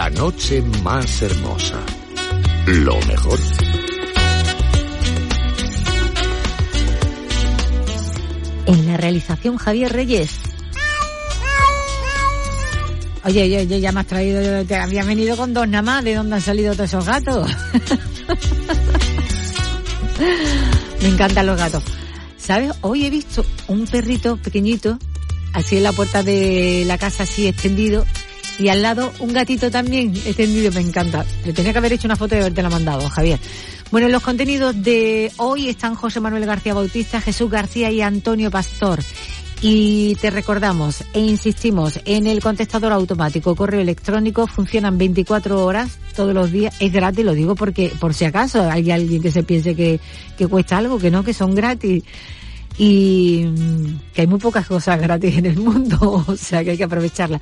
La noche más hermosa. Lo mejor. En la realización Javier Reyes. Oye, oye, oye, ya me has traído, te había venido con dos nada más, ¿de dónde han salido todos esos gatos? me encantan los gatos. ¿Sabes? Hoy he visto un perrito pequeñito, así en la puerta de la casa, así extendido, y al lado un gatito también extendido, me encanta. Le tenía que haber hecho una foto y haberte la mandado, Javier. Bueno, en los contenidos de hoy están José Manuel García Bautista, Jesús García y Antonio Pastor. Y te recordamos e insistimos en el contestador automático, correo electrónico, funcionan 24 horas todos los días, es gratis, lo digo porque por si acaso hay alguien que se piense que, que cuesta algo, que no, que son gratis y mm, que hay muy pocas cosas gratis en el mundo, o sea que hay que aprovecharla.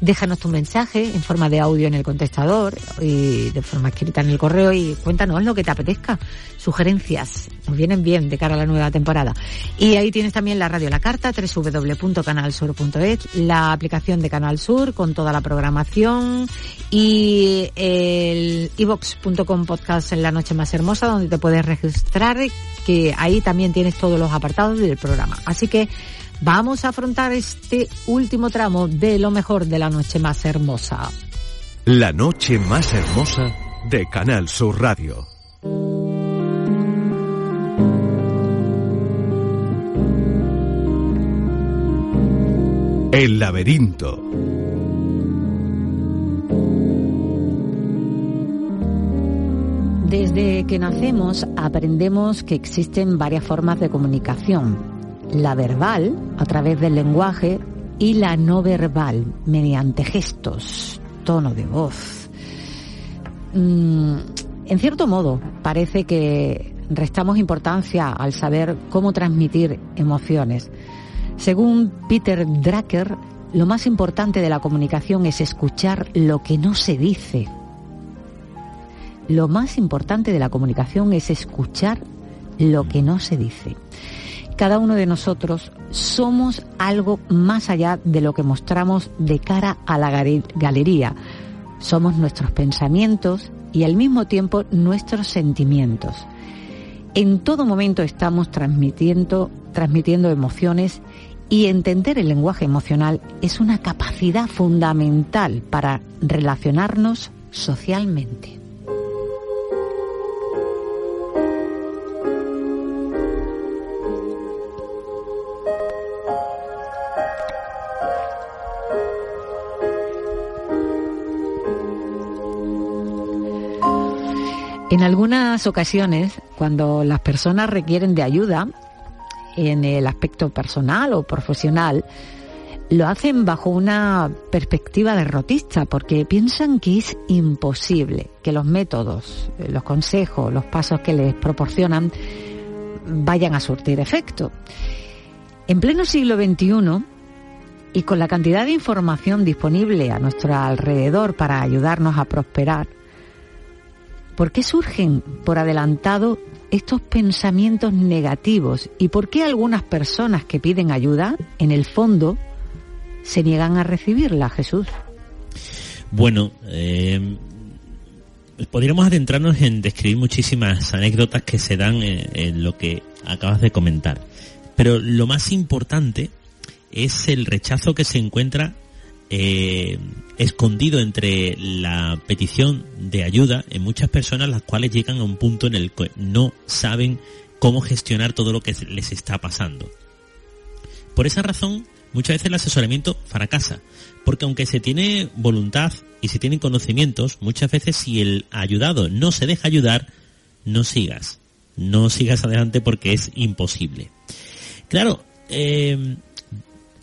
Déjanos tu mensaje en forma de audio en el contestador y de forma escrita en el correo y cuéntanos lo que te apetezca. Sugerencias nos vienen bien de cara a la nueva temporada. Y ahí tienes también la radio La Carta, www.canalsur.es, la aplicación de Canal Sur con toda la programación y el ibox.com podcast en la noche más hermosa donde te puedes registrar que ahí también tienes todos los apartados del programa. Así que Vamos a afrontar este último tramo de lo mejor de la noche más hermosa. La noche más hermosa de Canal Sur Radio. El laberinto. Desde que nacemos aprendemos que existen varias formas de comunicación la verbal a través del lenguaje y la no verbal mediante gestos, tono de voz. Mm, en cierto modo, parece que restamos importancia al saber cómo transmitir emociones. Según Peter Drucker, lo más importante de la comunicación es escuchar lo que no se dice. Lo más importante de la comunicación es escuchar lo que no se dice cada uno de nosotros somos algo más allá de lo que mostramos de cara a la galería. Somos nuestros pensamientos y al mismo tiempo nuestros sentimientos. En todo momento estamos transmitiendo, transmitiendo emociones y entender el lenguaje emocional es una capacidad fundamental para relacionarnos socialmente. En algunas ocasiones, cuando las personas requieren de ayuda en el aspecto personal o profesional, lo hacen bajo una perspectiva derrotista porque piensan que es imposible que los métodos, los consejos, los pasos que les proporcionan vayan a surtir efecto. En pleno siglo XXI, y con la cantidad de información disponible a nuestro alrededor para ayudarnos a prosperar, ¿Por qué surgen por adelantado estos pensamientos negativos y por qué algunas personas que piden ayuda, en el fondo, se niegan a recibirla, Jesús? Bueno, eh, podríamos adentrarnos en describir muchísimas anécdotas que se dan en lo que acabas de comentar. Pero lo más importante es el rechazo que se encuentra eh, escondido entre la petición de ayuda en muchas personas las cuales llegan a un punto en el que no saben cómo gestionar todo lo que les está pasando. Por esa razón, muchas veces el asesoramiento fracasa, porque aunque se tiene voluntad y se tienen conocimientos, muchas veces si el ayudado no se deja ayudar, no sigas, no sigas adelante porque es imposible. Claro, eh,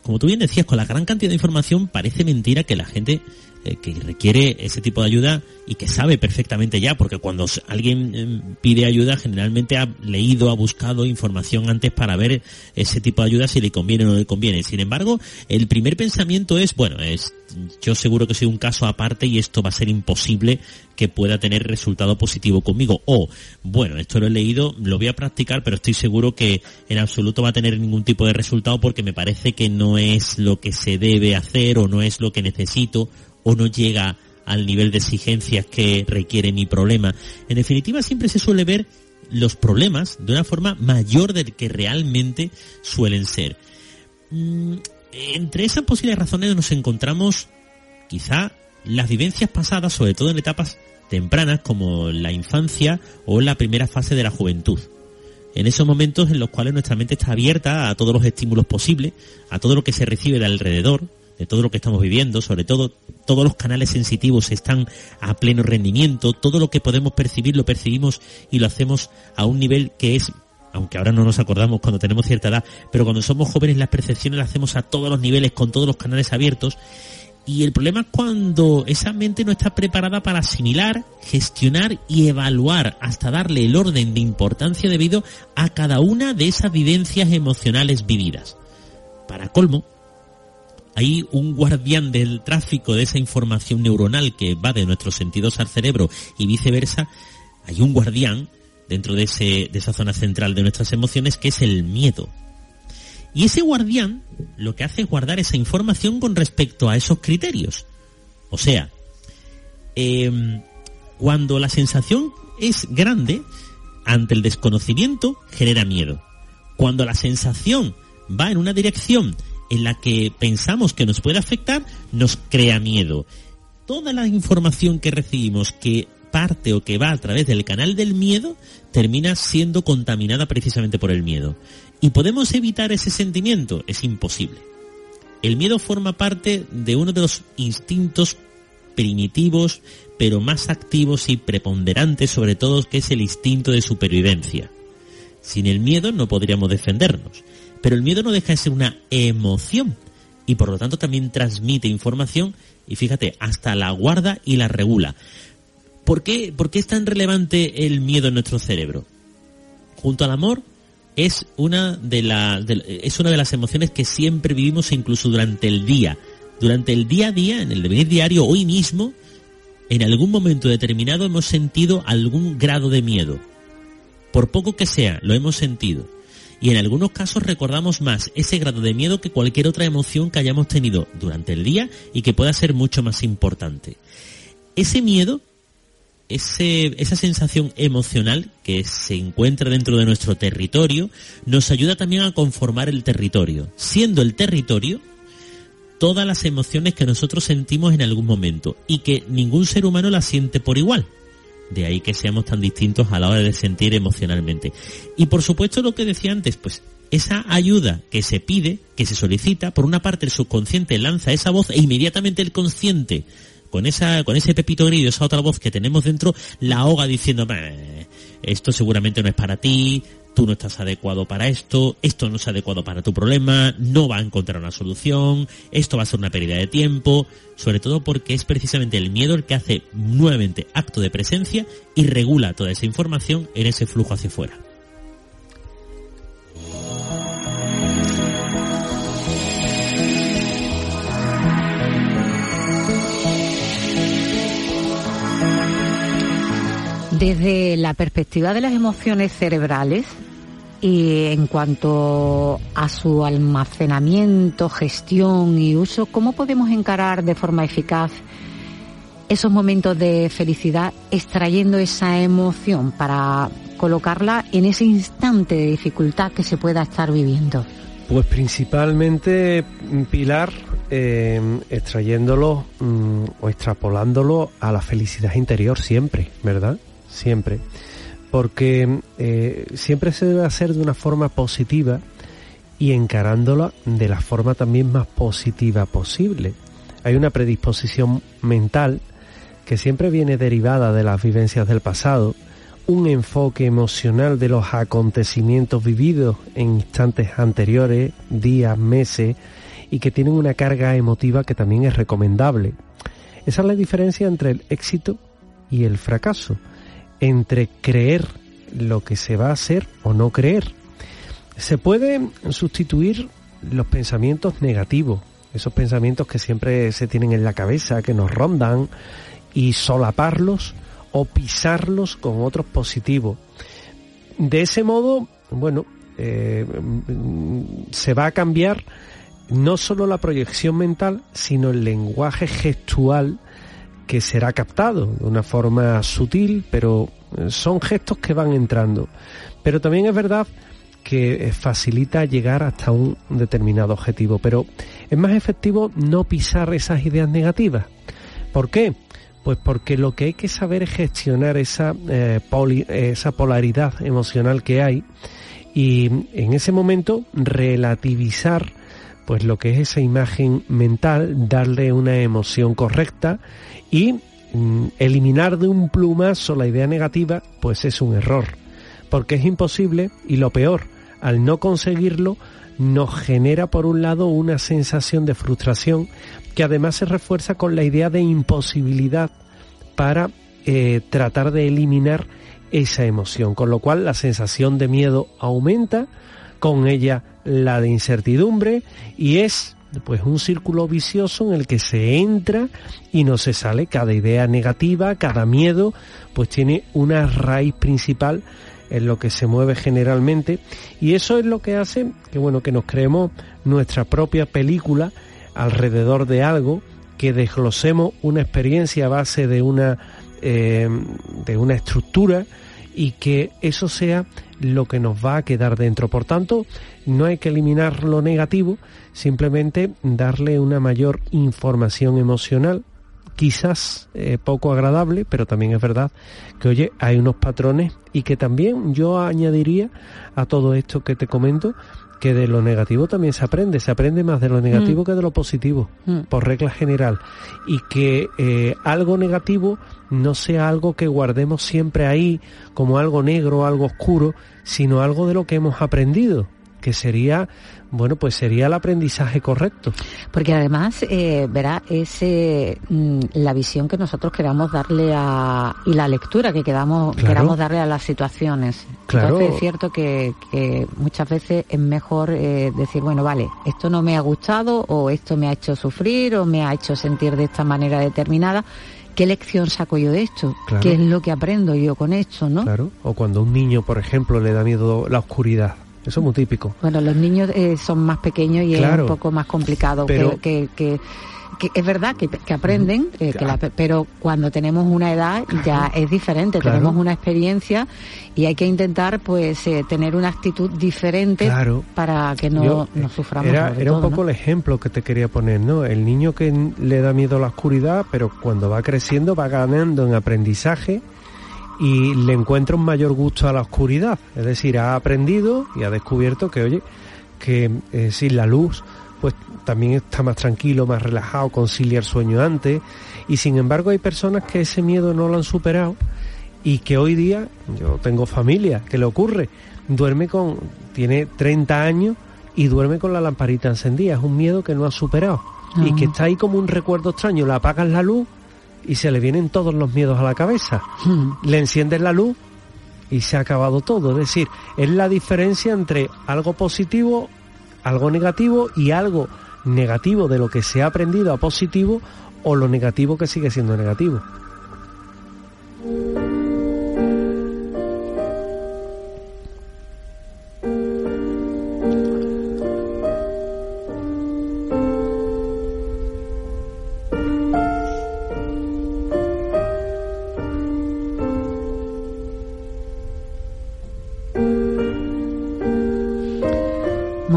como tú bien decías, con la gran cantidad de información parece mentira que la gente eh, que requiere ese tipo de ayuda y que sabe perfectamente ya, porque cuando alguien em, pide ayuda generalmente ha leído, ha buscado información antes para ver ese tipo de ayuda si le conviene o no le conviene. Sin embargo, el primer pensamiento es, bueno, es, yo seguro que soy un caso aparte y esto va a ser imposible que pueda tener resultado positivo conmigo. O, bueno, esto lo he leído, lo voy a practicar, pero estoy seguro que en absoluto va a tener ningún tipo de resultado porque me parece que no es lo que se debe hacer o no es lo que necesito o no llega al nivel de exigencias que requiere mi problema. En definitiva, siempre se suele ver los problemas de una forma mayor del que realmente suelen ser. Mm, entre esas posibles razones nos encontramos quizá las vivencias pasadas, sobre todo en etapas tempranas como la infancia o la primera fase de la juventud. En esos momentos en los cuales nuestra mente está abierta a todos los estímulos posibles, a todo lo que se recibe de alrededor, de todo lo que estamos viviendo, sobre todo todos los canales sensitivos están a pleno rendimiento, todo lo que podemos percibir lo percibimos y lo hacemos a un nivel que es aunque ahora no nos acordamos cuando tenemos cierta edad, pero cuando somos jóvenes las percepciones las hacemos a todos los niveles, con todos los canales abiertos. Y el problema es cuando esa mente no está preparada para asimilar, gestionar y evaluar hasta darle el orden de importancia debido a cada una de esas vivencias emocionales vividas. Para colmo, hay un guardián del tráfico de esa información neuronal que va de nuestros sentidos al cerebro y viceversa, hay un guardián dentro de, esa zona central de nuestras emociones que es el miedo. Y ese guardián lo que hace es guardar esa información con respecto a esos criterios. O sea, em, cuando la sensación es grande, ante el desconocimiento genera miedo. Cuando la sensación va en una dirección en la que pensamos que nos puede afectar, nos crea miedo. Toda la información que recibimos que parte o que va a través del canal del miedo termina siendo contaminada precisamente por el miedo. ¿Y podemos evitar ese sentimiento? Es imposible. El miedo forma parte de uno de los instintos primitivos, pero más activos y preponderantes sobre todo, que es el instinto de supervivencia. Sin el miedo no podríamos defendernos. Pero el miedo no deja de ser una emoción y por lo tanto también transmite información y fíjate, hasta la guarda y la regula. ¿Por qué, ¿Por qué es tan relevante el miedo en nuestro cerebro? Junto al amor es una de, es una de las emociones que siempre vivimos incluso durante el día. Durante el día a día, en el devenir diario, hoy mismo, en algún momento determinado hemos sentido algún grado de miedo. Por poco que sea, lo hemos sentido y en algunos casos recordamos más ese grado de miedo que cualquier otra emoción que hayamos tenido durante el día y que pueda ser mucho más importante. Ese miedo, ese, esa sensación emocional que se encuentra dentro de nuestro territorio, nos ayuda también a conformar el territorio, siendo el territorio todas las emociones que nosotros sentimos en algún momento y que ningún ser humano las siente por igual. De ahí que seamos tan distintos a la hora de sentir emocionalmente. Y por supuesto lo que decía antes, pues esa ayuda que se pide, que se solicita, por una parte el subconsciente lanza esa voz e inmediatamente el consciente con esa con ese pepito grillo, esa otra voz que tenemos dentro, la ahoga diciendo, esto seguramente no es para ti, tú no estás adecuado para esto, esto no es adecuado para tu problema, no va a encontrar una solución, esto va a ser una pérdida de tiempo, sobre todo porque es precisamente el miedo el que hace nuevamente acto de presencia y regula toda esa información en ese flujo hacia afuera. Desde la perspectiva de las emociones cerebrales y en cuanto a su almacenamiento, gestión y uso, ¿cómo podemos encarar de forma eficaz esos momentos de felicidad extrayendo esa emoción para colocarla en ese instante de dificultad que se pueda estar viviendo? Pues principalmente, Pilar, eh, extrayéndolo mm, o extrapolándolo a la felicidad interior siempre, ¿verdad? siempre, porque eh, siempre se debe hacer de una forma positiva y encarándola de la forma también más positiva posible. Hay una predisposición mental que siempre viene derivada de las vivencias del pasado, un enfoque emocional de los acontecimientos vividos en instantes anteriores, días, meses, y que tienen una carga emotiva que también es recomendable. Esa es la diferencia entre el éxito y el fracaso entre creer lo que se va a hacer o no creer. Se pueden sustituir los pensamientos negativos, esos pensamientos que siempre se tienen en la cabeza, que nos rondan, y solaparlos o pisarlos con otros positivos. De ese modo, bueno, eh, se va a cambiar no solo la proyección mental, sino el lenguaje gestual que será captado de una forma sutil, pero eh, son gestos que van entrando. Pero también es verdad que facilita llegar hasta un determinado objetivo, pero es más efectivo no pisar esas ideas negativas. ¿Por qué? Pues porque lo que hay que saber es gestionar esa, eh, esa polaridad emocional que hay y en ese momento relativizar pues lo que es esa imagen mental, darle una emoción correcta y mm, eliminar de un plumazo la idea negativa, pues es un error, porque es imposible y lo peor, al no conseguirlo, nos genera por un lado una sensación de frustración que además se refuerza con la idea de imposibilidad para eh, tratar de eliminar esa emoción, con lo cual la sensación de miedo aumenta, con ella la de incertidumbre y es pues un círculo vicioso en el que se entra y no se sale. Cada idea negativa, cada miedo, pues tiene una raíz principal en lo que se mueve generalmente y eso es lo que hace que bueno que nos creemos nuestra propia película alrededor de algo que desglosemos una experiencia a base de una, eh, de una estructura y que eso sea lo que nos va a quedar dentro. Por tanto, no hay que eliminar lo negativo, simplemente darle una mayor información emocional, quizás eh, poco agradable, pero también es verdad que, oye, hay unos patrones y que también yo añadiría a todo esto que te comento, que de lo negativo también se aprende, se aprende más de lo negativo mm. que de lo positivo, mm. por regla general, y que eh, algo negativo no sea algo que guardemos siempre ahí como algo negro, algo oscuro, sino algo de lo que hemos aprendido, que sería bueno, pues sería el aprendizaje correcto. Porque además, eh, verá, es mm, la visión que nosotros queramos darle a, y la lectura que queramos, queramos darle a las situaciones. Claro. Entonces es cierto que, muchas veces es mejor eh, decir, bueno, vale, esto no me ha gustado o esto me ha hecho sufrir o me ha hecho sentir de esta manera determinada. ¿Qué lección saco yo de esto? ¿Qué es lo que aprendo yo con esto, no? Claro. O cuando a un niño, por ejemplo, le da miedo la oscuridad eso es muy típico. Bueno, los niños eh, son más pequeños y es un poco más complicado pero, que, que, es verdad que, aprenden, eh, pero cuando tenemos una edad ya es diferente, tenemos una experiencia y hay que intentar pues eh, tener una actitud diferente para que no, no suframos. Era, era un poco el ejemplo que te quería poner, ¿no? El niño que le da miedo a la oscuridad, pero cuando va creciendo va ganando en aprendizaje y le encuentra un mayor gusto a la oscuridad. Es decir, ha aprendido y ha descubierto que, oye, que eh, sin la luz, pues también está más tranquilo, más relajado, concilia el sueño antes. Y sin embargo hay personas que ese miedo no lo han superado y que hoy día, yo tengo familia, que le ocurre, duerme con, tiene 30 años y duerme con la lamparita encendida. Es un miedo que no ha superado. Y que está ahí como un recuerdo extraño. Le apagas la luz y se le vienen todos los miedos a la cabeza. Hmm. Le enciendes la luz y se ha acabado todo. Es decir, es la diferencia entre algo positivo, algo negativo y algo negativo de lo que se ha aprendido a positivo o lo negativo que sigue siendo negativo.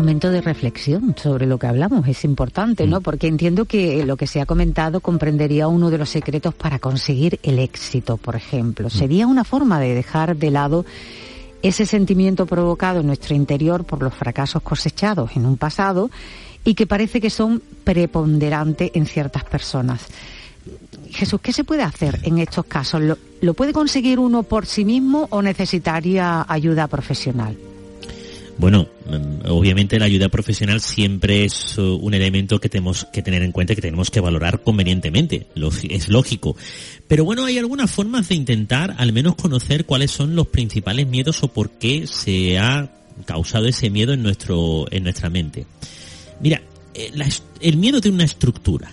De reflexión sobre lo que hablamos es importante, ¿no? Mm. Porque entiendo que lo que se ha comentado comprendería uno de los secretos para conseguir el éxito, por ejemplo. Mm. Sería una forma de dejar de lado ese sentimiento provocado en nuestro interior por los fracasos cosechados en un pasado y que parece que son preponderantes en ciertas personas. Jesús, ¿qué se puede hacer en estos casos? ¿Lo, puede conseguir uno por sí mismo o necesitaría ayuda profesional? Bueno, mm, obviamente la ayuda profesional siempre es uh, un elemento que tenemos que tener en cuenta que tenemos que valorar convenientemente. Es lógico. Pero bueno, hay algunas formas de intentar al menos conocer cuáles son los principales miedos o por qué se ha causado ese miedo en nuestro, en nuestra mente. Mira, eh, el miedo tiene una estructura.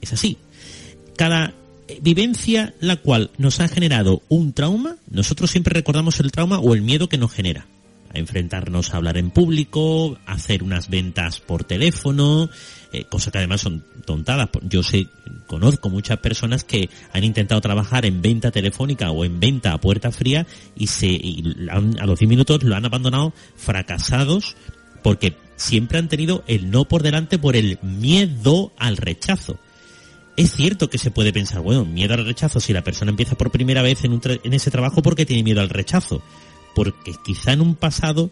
Es así. Cada eh, vivencia la cual nos ha generado un trauma, nosotros siempre recordamos el trauma o el miedo que nos genera. A enfrentarnos a hablar en público, hacer unas ventas por teléfono, eh, cosas que además son tontadas. Yo sé, conozco muchas personas que han intentado trabajar en venta telefónica o en venta a puerta fría y se a los 10 minutos lo han abandonado fracasados porque siempre han tenido el no por delante por el miedo al rechazo. Es cierto que se puede pensar, bueno, miedo al rechazo si la persona empieza por primera vez en, un en ese trabajo porque tiene miedo al rechazo. Porque quizá en un pasado,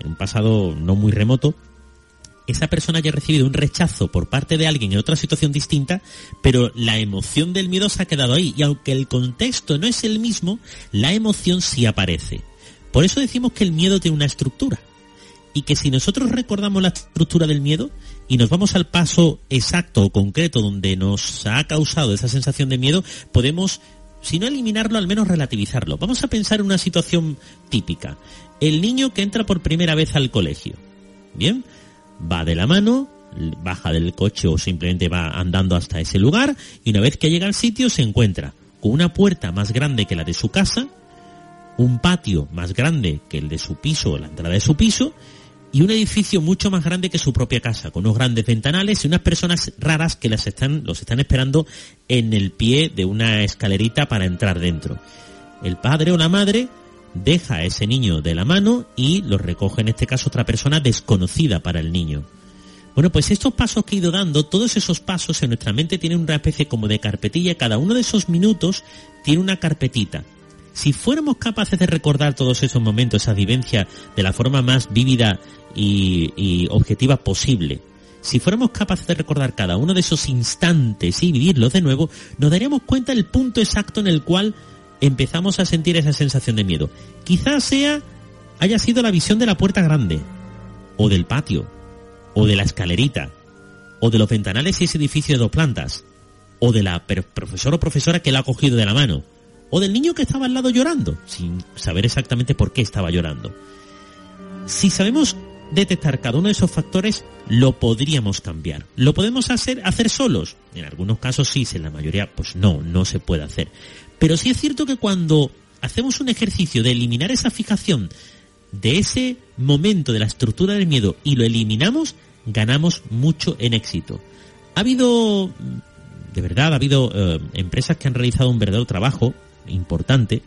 en un pasado no muy remoto, esa persona haya recibido un rechazo por parte de alguien en otra situación distinta, pero la emoción del miedo se ha quedado ahí. Y aunque el contexto no es el mismo, la emoción sí aparece. Por eso decimos que el miedo tiene una estructura. Y que si nosotros recordamos la estructura del miedo y nos vamos al paso exacto o concreto donde nos ha causado esa sensación de miedo, podemos, si no eliminarlo, al menos relativizarlo. Vamos a pensar en una situación típica. El niño que entra por primera vez al colegio. Bien, va de la mano, baja del coche o simplemente va andando hasta ese lugar y una vez que llega al sitio se encuentra con una puerta más grande que la de su casa, un patio más grande que el de su piso o la entrada de su piso y un edificio mucho más grande que su propia casa, con unos grandes ventanales y unas personas raras que las están, los están esperando en el pie de una escalerita para entrar dentro. El padre o la madre deja a ese niño de la mano y lo recoge en este caso otra persona desconocida para el niño. Bueno, pues estos pasos que he ido dando, todos esos pasos en nuestra mente tienen una especie como de carpetilla, cada uno de esos minutos tiene una carpetita. Si fuéramos capaces de recordar todos esos momentos, esa vivencia de la forma más vívida y, y objetiva posible, si fuéramos capaces de recordar cada uno de esos instantes y vivirlos de nuevo, nos daríamos cuenta del punto exacto en el cual empezamos a sentir esa sensación de miedo. Quizás sea, haya sido la visión de la puerta grande, o del patio, o de la escalerita, o de los ventanales y ese edificio de dos plantas, o de la profesor o profesora que la ha cogido de la mano, o del niño que estaba al lado llorando, sin saber exactamente por qué estaba llorando. Si sabemos detectar cada uno de esos factores, lo podríamos cambiar. ¿Lo podemos hacer, hacer solos? En algunos casos sí, en la mayoría, pues no, no se puede hacer. Pero sí es cierto que cuando hacemos un ejercicio de eliminar esa fijación de ese momento de la estructura del miedo y lo eliminamos, ganamos mucho en éxito. Ha habido, de verdad, ha habido eh, empresas que han realizado un verdadero trabajo importante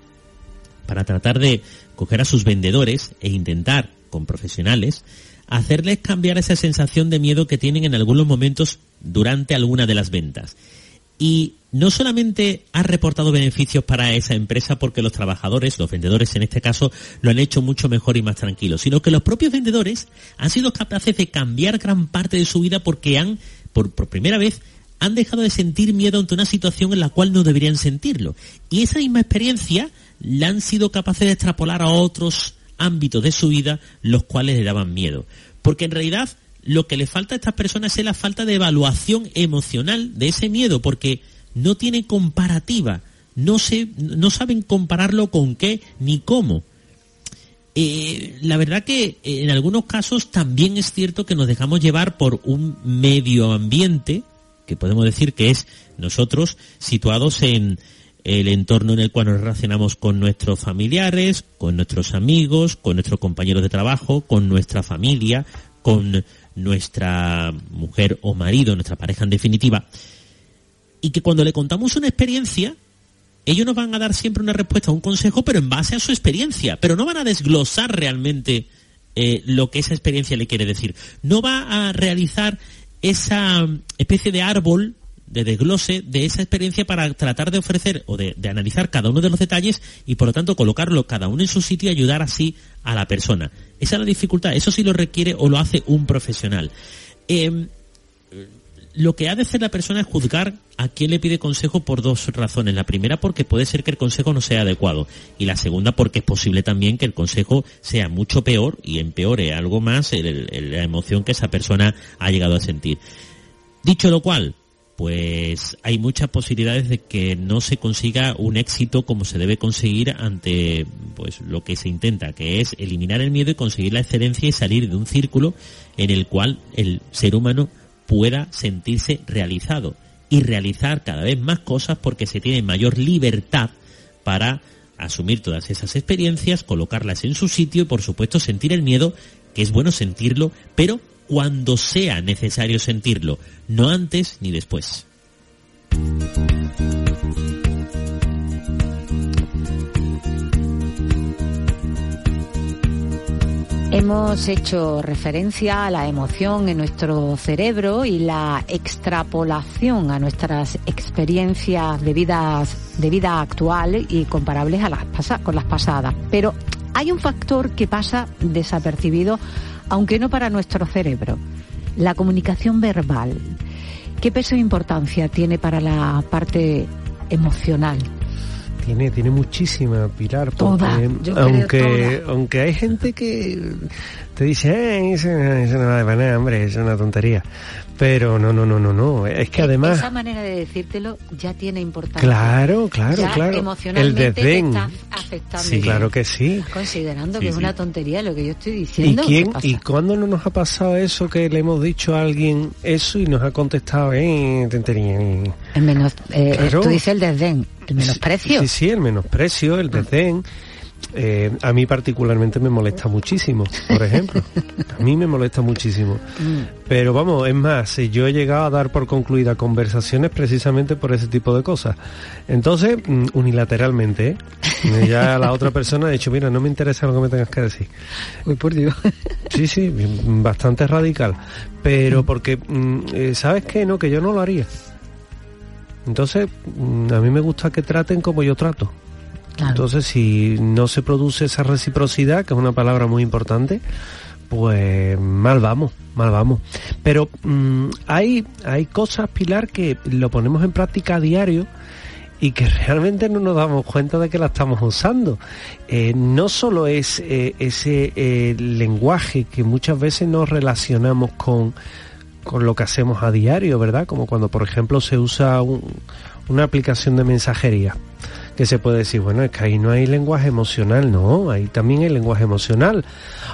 para tratar de coger a sus vendedores e intentar, con profesionales, hacerles cambiar esa sensación de miedo que tienen en algunos momentos durante alguna de las ventas. Y no solamente ha reportado beneficios para esa empresa porque los trabajadores, los vendedores en este caso, lo han hecho mucho mejor y más tranquilo, sino que los propios vendedores han sido capaces de cambiar gran parte de su vida porque han, por, primera vez, han dejado de sentir miedo ante una situación en la cual no deberían sentirlo. Y esa misma experiencia la han sido capaces de extrapolar a otros ámbitos de su vida los cuales le daban miedo. Porque en realidad lo que le falta a estas personas es la falta de evaluación emocional de ese miedo, porque no tiene comparativa, no, se, no saben compararlo con qué ni cómo. Eh, la verdad que en algunos casos también es cierto que nos dejamos llevar por un medio ambiente, que podemos decir que es nosotros situados en el entorno en el cual nos relacionamos con nuestros familiares, con nuestros amigos, con nuestros compañeros de trabajo, con nuestra familia, con nuestra mujer o marido, nuestra pareja en definitiva, y que cuando le contamos una experiencia, ellos nos van a dar siempre una respuesta, un consejo, pero en base a su experiencia, pero no van a desglosar realmente eh, lo que esa experiencia le quiere decir. No va a realizar esa especie de árbol de desglose de esa experiencia para tratar de ofrecer o de, analizar cada uno de los detalles y por lo tanto colocarlo cada uno en su sitio y ayudar así a la persona. Esa es la dificultad, eso sí lo requiere o lo hace un profesional. Em, lo que ha de hacer la persona es juzgar a quién le pide consejo por dos razones. La primera porque puede ser que el consejo no sea adecuado y la segunda porque es posible también que el consejo sea mucho peor y empeore algo más la emoción que esa persona ha llegado a sentir. Dicho lo cual, pues hay muchas posibilidades de que no se consiga un éxito como se debe conseguir ante pues lo que se intenta, que es eliminar el miedo y conseguir la excelencia y salir de un círculo en el cual el ser humano pueda sentirse realizado y realizar cada vez más cosas porque se tiene mayor libertad para asumir todas esas experiencias, colocarlas en su sitio y por supuesto sentir el miedo, que es bueno sentirlo, pero cuando sea necesario sentirlo, no antes ni después. Hemos hecho referencia a la emoción en nuestro cerebro y la extrapolación a nuestras experiencias de, de vida actual y comparables a las con las pasadas. Pero hay un factor que pasa desapercibido, aunque no para nuestro cerebro, la comunicación verbal. ¿Qué peso e importancia tiene para la parte emocional? Tiene, tiene muchísima, Pilar, porque aunque, aunque hay gente que te dice, eh, eso, no va de nada, hombre, es una tontería. Pero no, no, no, no, no. Es que además. Esa manera de decírtelo ya tiene importancia. Claro, claro, claro. Emocionalmente el desdén. Te afectando. Sí, claro que sí. Considerando que es una tontería lo que yo estoy diciendo. ¿Y quién? ¿Y cuándo no nos ha pasado eso que le hemos dicho a alguien eso y nos ha contestado, eh, tontería? El menos, eh, Tú dices el desdén, el menosprecio. Sí, sí, el menosprecio, el desdén. Eh, a mí particularmente me molesta muchísimo, por ejemplo. A mí me molesta muchísimo. Mm. Pero vamos, es más, yo he llegado a dar por concluida conversaciones precisamente por ese tipo de cosas. Entonces, mm, unilateralmente, ¿eh? ya la otra persona ha dicho, mira, no me interesa lo que me tengas que decir. Uy, por Dios. Sí, sí, bastante radical. Pero porque, mm, eh, ¿sabes qué? No, que yo no lo haría. Entonces, a mí me gusta que traten como yo trato. Entonces, si no se produce esa reciprocidad, que es una palabra muy importante, pues mal vamos, mal vamos. Pero mm, hay, hay cosas, Pilar, que lo ponemos en práctica a diario y que realmente no nos damos cuenta de que la estamos usando. Eh, no solo es eh, ese eh, lenguaje que muchas veces nos relacionamos con, con lo que hacemos a diario, ¿verdad? Como cuando, por ejemplo, se usa una aplicación de mensajería que se puede decir, bueno, es que ahí no hay lenguaje emocional, no, ahí también hay lenguaje emocional.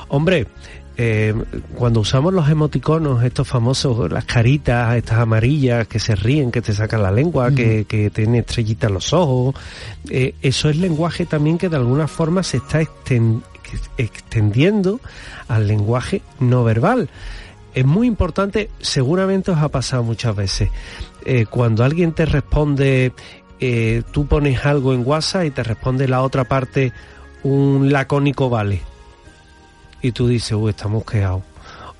Hombre, eh, cuando usamos los emoticonos, estos famosos, las caritas, estas amarillas que se ríen, que te sacan la lengua, que, que tienen estrellitas los ojos, eh, eso es lenguaje también que de alguna forma se está extendiendo al lenguaje no verbal. Es muy importante, seguramente os ha pasado muchas veces, eh, cuando alguien te responde eh, tú pones algo en WhatsApp y te responde la otra parte un lacónico vale. Y tú dices, uy, estamos quedados.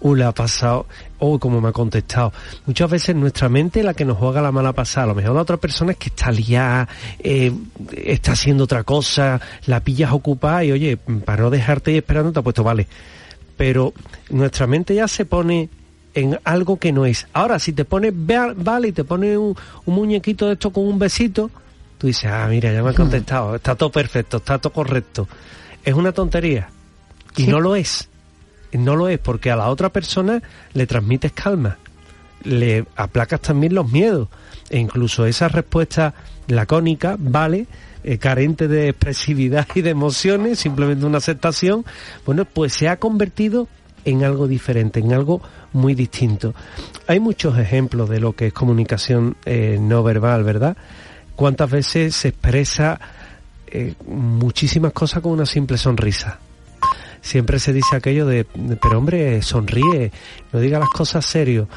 Uy, le ha pasado, uy, como me ha contestado. Muchas veces nuestra mente la que nos juega la mala pasada. A lo mejor la otra persona es que está liada, eh, está haciendo otra cosa, la pillas ocupada y oye, para no dejarte ahí esperando te ha puesto vale. Pero nuestra mente ya se pone en algo que no es. Ahora, si te pones vale y te pones un, muñequito de esto con un besito, tú dices, ah, mira, ya me ha contestado, está todo perfecto, está todo correcto. Es una tontería. Y no lo es. No lo es, porque a la otra persona le transmites calma, le aplacas también los miedos, e incluso esa respuesta lacónica, vale, eh, carente de expresividad y de emociones, simplemente una aceptación, bueno, pues se ha convertido en algo diferente, en algo muy distinto. Hay muchos ejemplos de lo que es comunicación eh, no verbal, ¿verdad? ¿Cuántas veces se expresa eh, muchísimas cosas con una simple sonrisa? Siempre se dice aquello de, pero hombre, sonríe, no diga las cosas serio.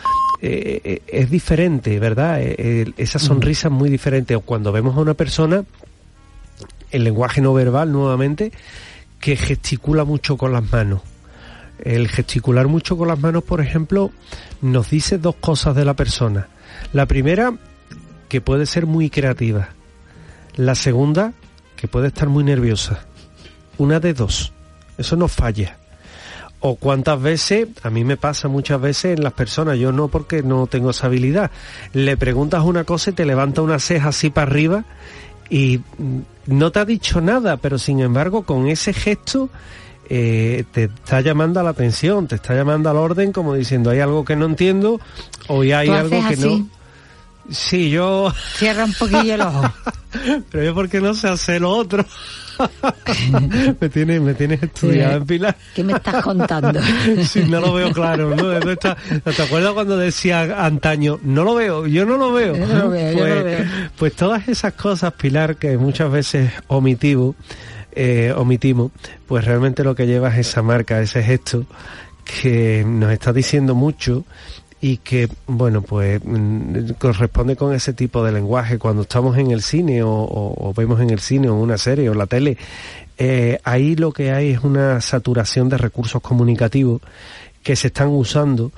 Eh, es diferente, ¿verdad? esa sonrisa es muy diferente. O cuando vemos a una persona, el lenguaje no verbal nuevamente, que gesticula mucho con las manos el gesticular mucho con las manos, por ejemplo, nos dice dos cosas de la persona. La primera, que puede ser muy creativa. La segunda, que puede estar muy nerviosa. Una de dos. Eso no falla. O cuántas veces, a mí me pasa muchas veces en las personas, yo no porque no tengo esa habilidad, le preguntas una cosa y te levanta una ceja así para arriba y no te ha dicho nada, pero sin embargo con ese gesto eh, te está llamando a la atención, te está llamando al orden como diciendo hay algo que no entiendo o hay algo que no. Sí, yo... Cierra un poquillo el ojo. Pero yo porque no sé hacer lo otro. me tienes me tienes estudiado en Pilar. ¿Qué me estás contando? sí, no lo veo claro, ¿no? ¿Te acuerdas cuando decía antaño, no lo veo, yo no lo veo? Yo no lo veo, pues, yo no lo veo. pues todas esas cosas, Pilar, que muchas veces omitimos, eh, omitimos, pues realmente lo que lleva es esa marca, ese gesto que nos está diciendo mucho y que, bueno, pues mm, corresponde con ese tipo de lenguaje. Cuando estamos en el cine o vemos en el cine o una serie o la tele, eh, ahí lo que hay es una saturación de recursos comunicativos que se están usando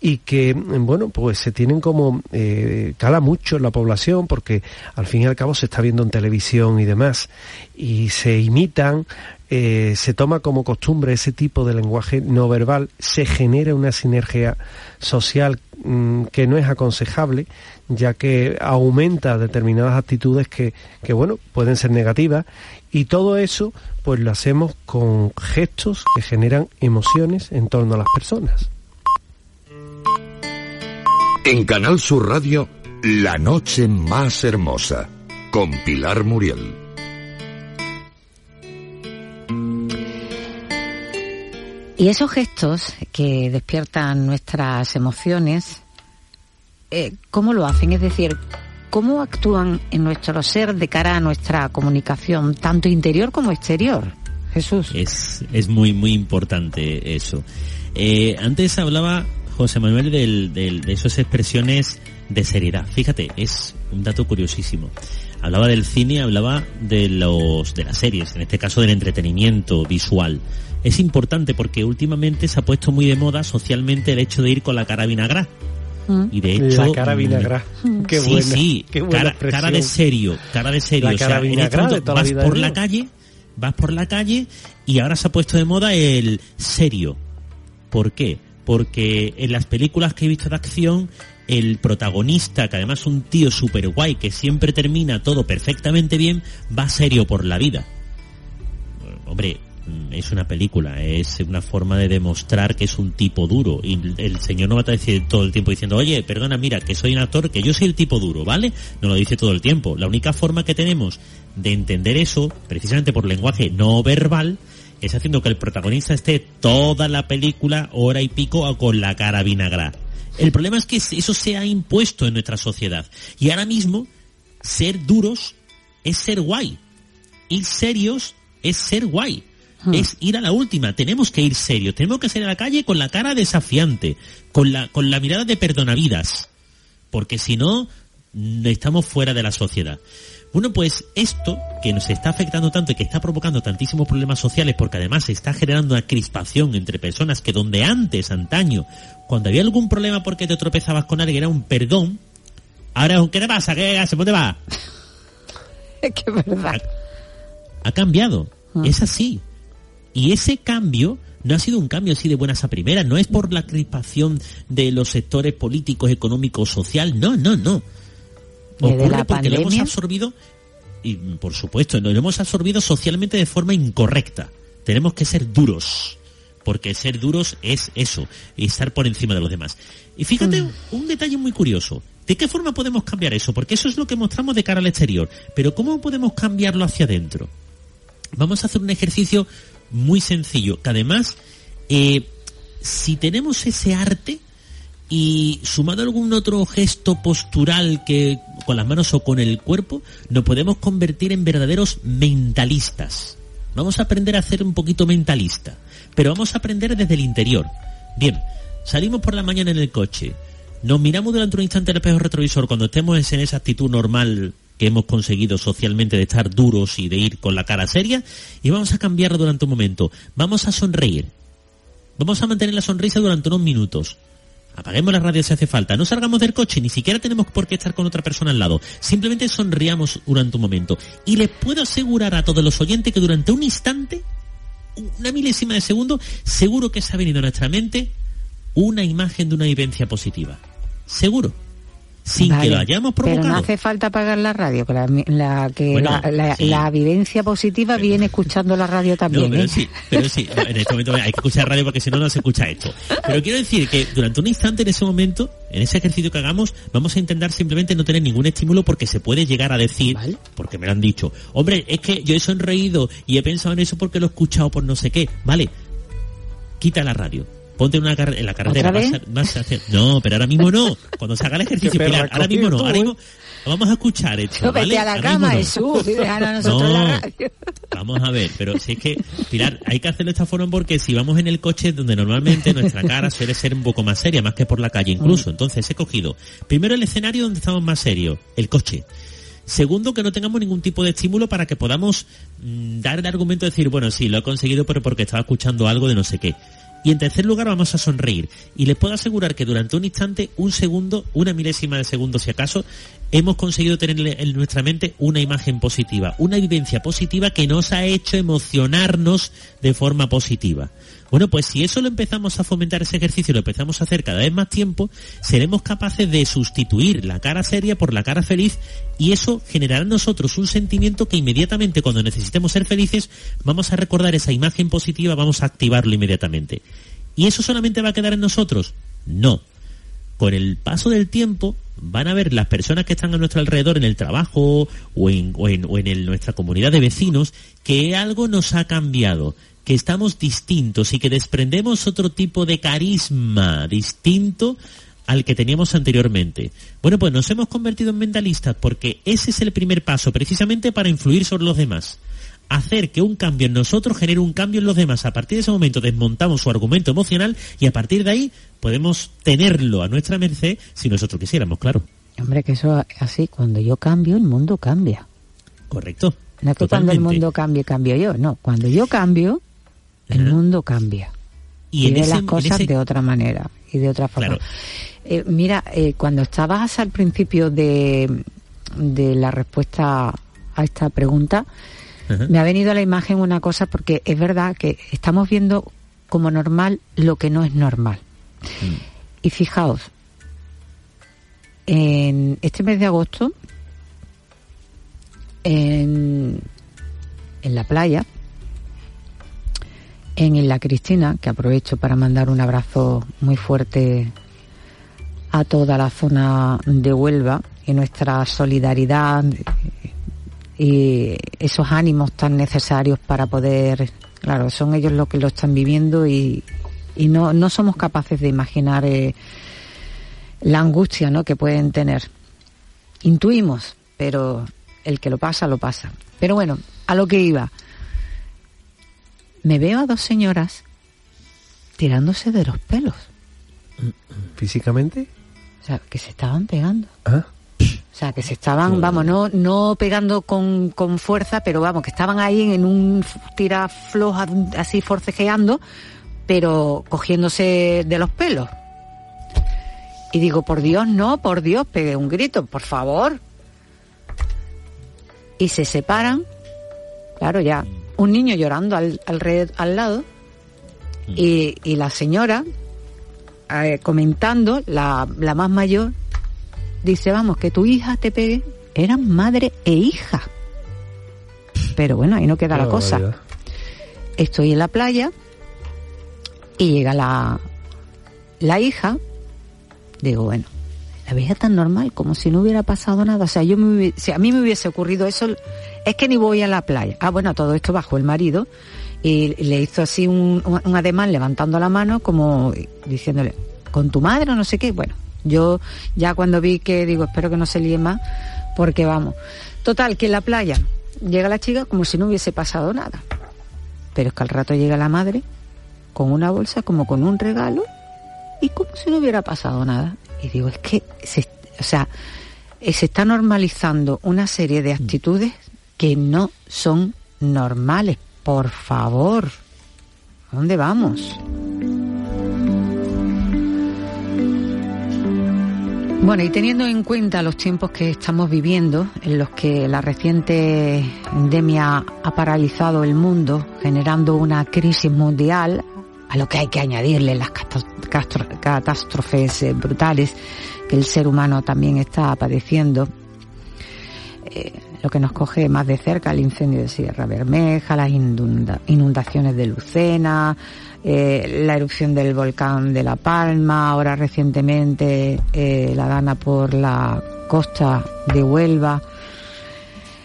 y que, bueno, pues se tienen como, eh, cala mucho en la población porque al fin y al cabo se está viendo en televisión y demás y se imitan, eh, se toma como costumbre ese tipo de lenguaje no verbal, se genera una sinergia social mmm, que no es aconsejable, ya que aumenta determinadas actitudes que, que, bueno, pueden ser negativas y todo eso pues lo hacemos con gestos que generan emociones en torno a las personas. En Canal Sur Radio, La Noche Más Hermosa, con Pilar Muriel. Y esos gestos que despiertan nuestras emociones, eh, ¿cómo lo hacen? Es decir, ¿cómo actúan en nuestro ser de cara a nuestra comunicación, tanto interior como exterior? Jesús. Es, es muy, muy importante eso. Eh, antes hablaba José Manuel del, del, de esas expresiones de seriedad. Fíjate, es un dato curiosísimo. Hablaba del cine, hablaba de los de las series, en este caso del entretenimiento visual. Es importante porque últimamente se ha puesto muy de moda socialmente el hecho de ir con la cara vinagra. Mm. Y de hecho, la cara vinagra. Mm, Qué sí, buena, sí, qué buena cara, expresión. cara de serio, cara de serio. La o sea, cara este vinagra momento de toda la vas vida por la calle, vas por la calle y ahora se ha puesto de moda el serio. ¿Por qué? Porque en las películas que he visto de acción, el protagonista, que además es un tío super guay, que siempre termina todo perfectamente bien, va serio por la vida. Hombre, mm, es una película, es una forma de demostrar que es un tipo duro. Y el señor no va a decir todo el tiempo diciendo, oye, perdona, mira, que soy un actor, que yo soy el tipo duro, ¿vale? No lo dice todo el tiempo. La única forma que tenemos de entender eso, precisamente por lenguaje no verbal, es haciendo que el protagonista esté toda la película, hora y pico, con la cara vinagra. El problema es que eso se ha impuesto en nuestra sociedad. Y ahora mismo, ser duros es ser guay. Ir serios es ser guay. Hmm. Es ir a la última. Tenemos que ir serios. Tenemos que salir a la calle con la cara desafiante. Con la, con la mirada de perdonavidas. Porque si no, estamos fuera de la sociedad. Bueno, pues esto que nos está afectando tanto y que está provocando tantísimos problemas sociales porque además se está generando una crispación entre personas que donde antes, antaño, cuando había algún problema porque te tropezabas con alguien era un perdón, ahora es un ¿qué te pasa? ¿Qué haces? ¿Dónde va? Es que es verdad. Ha, ha cambiado. Ah. Es así. Y ese cambio no ha sido un cambio así de buenas a primeras, no es por la crispación de los sectores políticos, económicos, social, no, no, no. Ocurre la porque lo hemos absorbido, y por supuesto, lo hemos absorbido socialmente de forma incorrecta. Tenemos que ser duros, porque ser duros es eso, estar por encima de los demás. Y fíjate Mm. un detalle muy curioso. ¿De qué forma podemos cambiar eso? Porque eso es lo que mostramos de cara al exterior. Pero ¿cómo podemos cambiarlo hacia adentro? Vamos a hacer un ejercicio muy sencillo, que además, eh, si tenemos ese arte y sumado a algún otro gesto postural que con las manos o con el cuerpo, nos podemos convertir en verdaderos mentalistas. Vamos a aprender a ser un poquito mentalista, pero vamos a aprender desde el interior. Bien, salimos por la mañana en el coche, nos miramos durante un instante al espejo retrovisor cuando estemos en esa actitud normal que hemos conseguido socialmente de estar duros y de ir con la cara seria y vamos a cambiarlo durante un momento. Vamos a sonreír. Vamos a mantener la sonrisa durante unos minutos. Apaguemos la radio si hace falta. No salgamos del coche, ni siquiera tenemos por qué estar con otra persona al lado. Simplemente sonriamos durante un momento. Y les puedo asegurar a todos los oyentes que durante un instante, una milésima de segundo, seguro que se ha venido a nuestra mente una imagen de una vivencia positiva. Seguro. Sin que lo hayamos provocado. Pero no hace falta apagar la radio, que la, que la, vivencia positiva viene escuchando la radio también. pero ¿eh? sí, pero sí, en este momento hay que escuchar radio porque si no, no se escucha esto. Pero quiero decir que durante un instante en ese momento, en ese ejercicio que hagamos, vamos a intentar simplemente no tener ningún estímulo porque se puede llegar a decir, porque me lo han dicho, hombre, es que yo he sonreído y he pensado en eso porque lo he escuchado por no sé qué, ¿vale? Quita la radio ponte una en la carretera. no, pero ahora mismo no. Cuando se haga el ejercicio, Pilar, ahora mismo no. Ahora mismo, vamos a escuchar esto. ¿vale? a la cama, Jesús, Vamos a ver, pero si es que, Pilar, hay que hacerlo de esta forma porque si vamos en el coche donde normalmente nuestra cara suele ser un poco más seria, más que por la calle incluso. Mm. Entonces he cogido primero el escenario donde estamos más serios, el coche. Segundo, que no tengamos ningún tipo de estímulo para que podamos mm, dar el argumento de decir, bueno, sí, lo he conseguido, pero porque estaba escuchando algo de no sé qué. Y en tercer lugar vamos a sonreír. Y les puedo asegurar que durante un instante, un segundo, una milésima de segundo si acaso, hemos conseguido tener en nuestra mente una imagen positiva, una vivencia positiva que nos ha hecho emocionarnos de forma positiva. Bueno, pues si eso lo empezamos a fomentar ese ejercicio, lo empezamos a hacer cada vez más tiempo, seremos capaces de sustituir la cara seria por la cara feliz y eso generará en nosotros un sentimiento que inmediatamente cuando necesitemos ser felices vamos a recordar esa imagen positiva, vamos a activarlo inmediatamente. ¿Y eso solamente va a quedar en nosotros? No. Con el paso del tiempo van a ver las personas que están a nuestro alrededor en el trabajo o en, en nuestra comunidad de vecinos que algo nos ha cambiado que estamos distintos y que desprendemos otro tipo de carisma distinto al que teníamos anteriormente. Bueno, pues nos hemos convertido en mentalistas porque ese es el primer paso precisamente para influir sobre los demás. Hacer que un cambio en nosotros genere un cambio en los demás. A partir de ese momento desmontamos su argumento emocional y a partir de ahí podemos tenerlo a nuestra merced si nosotros quisiéramos, claro. Hombre, que eso así, cuando yo cambio, el mundo cambia. Correcto. No es que cuando el mundo cambie, cambio yo. No, cuando yo cambio, el mundo cambia. Y, ve las cosas de otra manera y de otra forma. Eh, mira, eh, cuando estabas al principio de, de la respuesta a esta pregunta, me ha venido a la imagen una cosa porque es verdad que estamos viendo como normal lo que no es normal. Mm. Y fijaos, en este mes de agosto, en, en la playa, en Isla Cristina, que aprovecho para mandar un abrazo muy fuerte a toda la zona de Huelva y nuestra solidaridad y esos ánimos tan necesarios para poder, claro, son ellos los que lo están viviendo y, no, no somos capaces de imaginar eh, la angustia ¿no? que pueden tener. Intuimos, pero el que lo pasa, lo pasa. Pero bueno, a lo que iba me veo a dos señoras tirándose de los pelos. ¿Físicamente? O sea, que se estaban pegando. Ah. O sea, que se estaban, vamos, no, no pegando con, con fuerza, pero vamos, que estaban ahí en un tira floja, así forcejeando, pero cogiéndose de los pelos. Y digo, por Dios, no, por Dios, pegué un grito, por favor. Y se separan, claro, ya un niño llorando al, al, lado mm. y, la señora eh, comentando, la, la más mayor, dice, vamos, que tu hija te pegue, eran madre e hija. Pero bueno, ahí no queda la cosa. Estoy en la playa y llega la, la hija, digo, bueno, la veía tan normal, como si no hubiera pasado nada. O sea, yo me, si a mí me hubiese ocurrido eso, es que ni voy a la playa. Ah, bueno, todo esto bajó el marido y le hizo así un, ademán levantando la mano como diciéndole, con tu madre o no sé qué. Bueno, yo ya cuando vi que digo, espero que no se líe más, porque vamos. Total, que en la playa llega la chica como si no hubiese pasado nada. Pero es que al rato llega la madre con una bolsa como con un regalo y como si no hubiera pasado nada. Y digo, es que se, o sea, eh, se está normalizando una serie de actitudes que no son normales. Por favor, ¿a dónde vamos? Bueno, y teniendo en cuenta los tiempos que estamos viviendo, en los que la reciente endemia ha paralizado el mundo, generando una crisis mundial, a lo que hay que añadirle las catástrofes eh, brutales que el ser humano también está padeciendo. Eh, lo que nos coge más de cerca, el incendio de Sierra Bermeja, las inundaciones de Lucena, eh, la erupción del volcán de La Palma, ahora recientemente la dana por la costa de Huelva.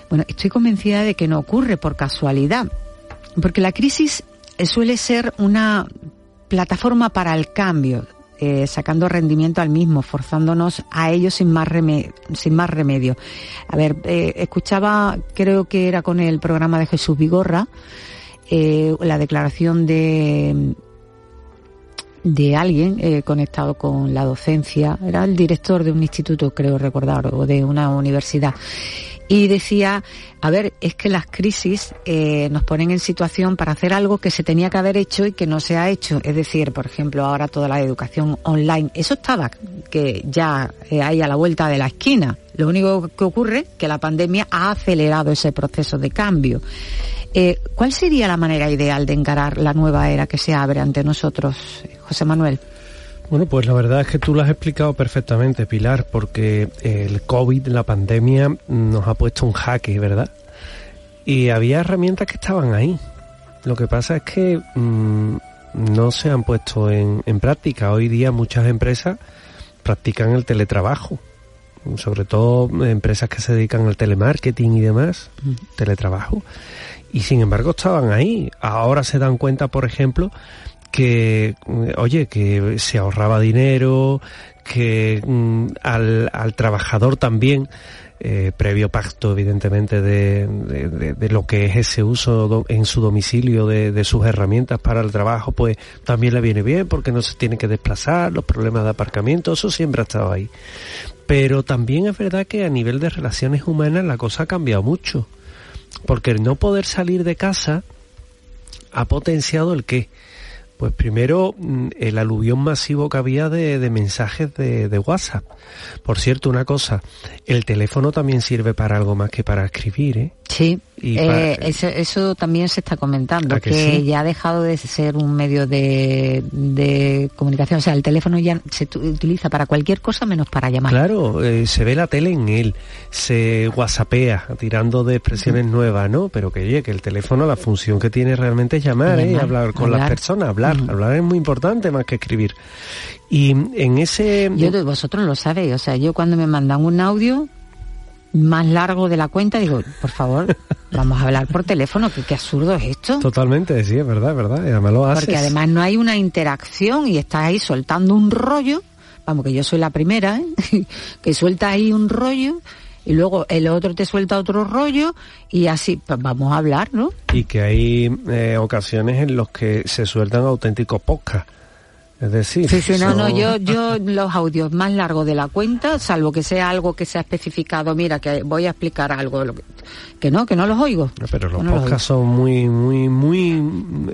Bueno, estoy convencida de que no ocurre por casualidad, porque la crisis suele ser una plataforma para el cambio, eh, sacando rendimiento al mismo, forzándonos a ello sin más, remedio, sin más remedio. A ver, eh, escuchaba, creo que era con el programa de Jesús Vigorra, eh, la declaración de de alguien conectado con la docencia, era el director de un instituto, creo recordar, o de una universidad, y decía, a ver, es que las crisis eh, nos ponen en situación para hacer algo que se tenía que haber hecho y que no se ha hecho. Es decir, por ejemplo, ahora toda la educación online, eso estaba que ya eh, hay a la vuelta de la esquina. Lo único que ocurre es que la pandemia ha acelerado ese proceso de cambio. Eh, ¿Cuál sería la manera ideal de encarar la nueva era que se abre ante nosotros, José Manuel? Bueno, pues la verdad es que tú lo has explicado perfectamente, Pilar, porque el COVID, la pandemia, nos ha puesto un jaque, ¿verdad? Y había herramientas que estaban ahí. Lo que pasa es que mm, no se han puesto en, práctica. Hoy día muchas empresas practican el teletrabajo, sobre todo empresas que se dedican al telemarketing y demás, teletrabajo. Y sin embargo estaban ahí. Ahora se dan cuenta, por ejemplo, que, oye, que se ahorraba dinero, que mm, al, al, trabajador también, eh, previo pacto evidentemente de, de, lo que es ese uso en su domicilio de, sus herramientas para el trabajo, pues también le viene bien porque no se tiene que desplazar, los problemas de aparcamiento, eso siempre ha estado ahí. Pero también es verdad que a nivel de relaciones humanas la cosa ha cambiado mucho, porque el no poder salir de casa ha potenciado el qué pues primero, mm, el aluvión masivo que había de, mensajes de, WhatsApp. Por cierto, una cosa, el teléfono también sirve para algo más que para escribir, ¿eh? Sí, eh, eso, también se está comentando, que, ya ha dejado de ser un medio de, comunicación. O sea, el teléfono ya se utiliza para cualquier cosa menos para llamar. Claro, eh, se ve la tele en él, se whatsappea, tirando de expresiones nuevas, ¿no? Pero que oye, que el teléfono, la función que tiene realmente es llamar, ¿eh? hablar con las personas, hablar. Hablar es muy importante más que escribir. Y en ese... Yo, vosotros lo sabéis, o sea, yo cuando me mandan un audio, más largo de la cuenta, digo, por favor, vamos a hablar por teléfono, que qué absurdo es esto. Totalmente, sí, es verdad, es verdad, y además lo haces. Porque además no hay una interacción y estás ahí soltando un rollo, vamos, que yo soy la primera, ¿eh? que suelta ahí un rollo y luego el otro te suelta otro rollo y así pues vamos a hablar, ¿no? Y que hay eh, ocasiones en los que se sueltan auténticos podcasts es decir, sí, sí, no, no, yo, yo los audios más largos de la cuenta, salvo que sea algo que sea especificado, mira, que voy a explicar algo, que no, que no los oigo. pero los podcasts son muy, muy, muy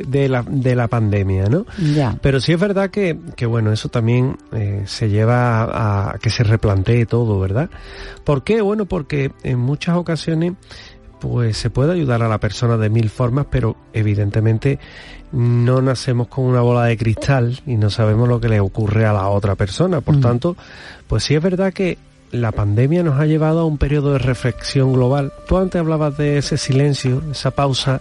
de la, de la pandemia, ¿no? Ya. Pero sí es verdad que, que bueno, eso también eh, se lleva a, a que se replantee todo, ¿verdad? ¿Por qué? Bueno, porque en muchas ocasiones pues se puede ayudar a la persona de mil formas, pero evidentemente no nacemos con una bola de cristal y no sabemos lo que le ocurre a la otra persona. Por mm. tanto, pues sí es verdad que la pandemia nos ha llevado a un periodo de reflexión global. Tú antes hablabas de ese silencio, esa pausa,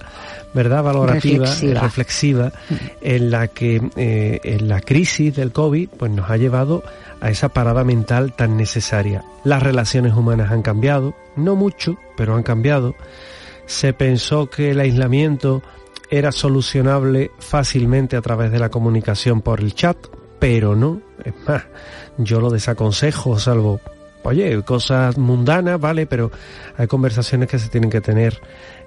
¿verdad? Valorativa, reflexiva, mm. en la que eh, en la crisis del COVID pues nos ha llevado a esa parada mental tan necesaria. Las relaciones humanas han cambiado, no mucho, pero han cambiado. Se pensó que el aislamiento era solucionable fácilmente a través de la comunicación por el chat, pero no. Es más, yo lo desaconsejo, salvo, oye, cosas mundanas, ¿vale? Pero hay conversaciones que se tienen que tener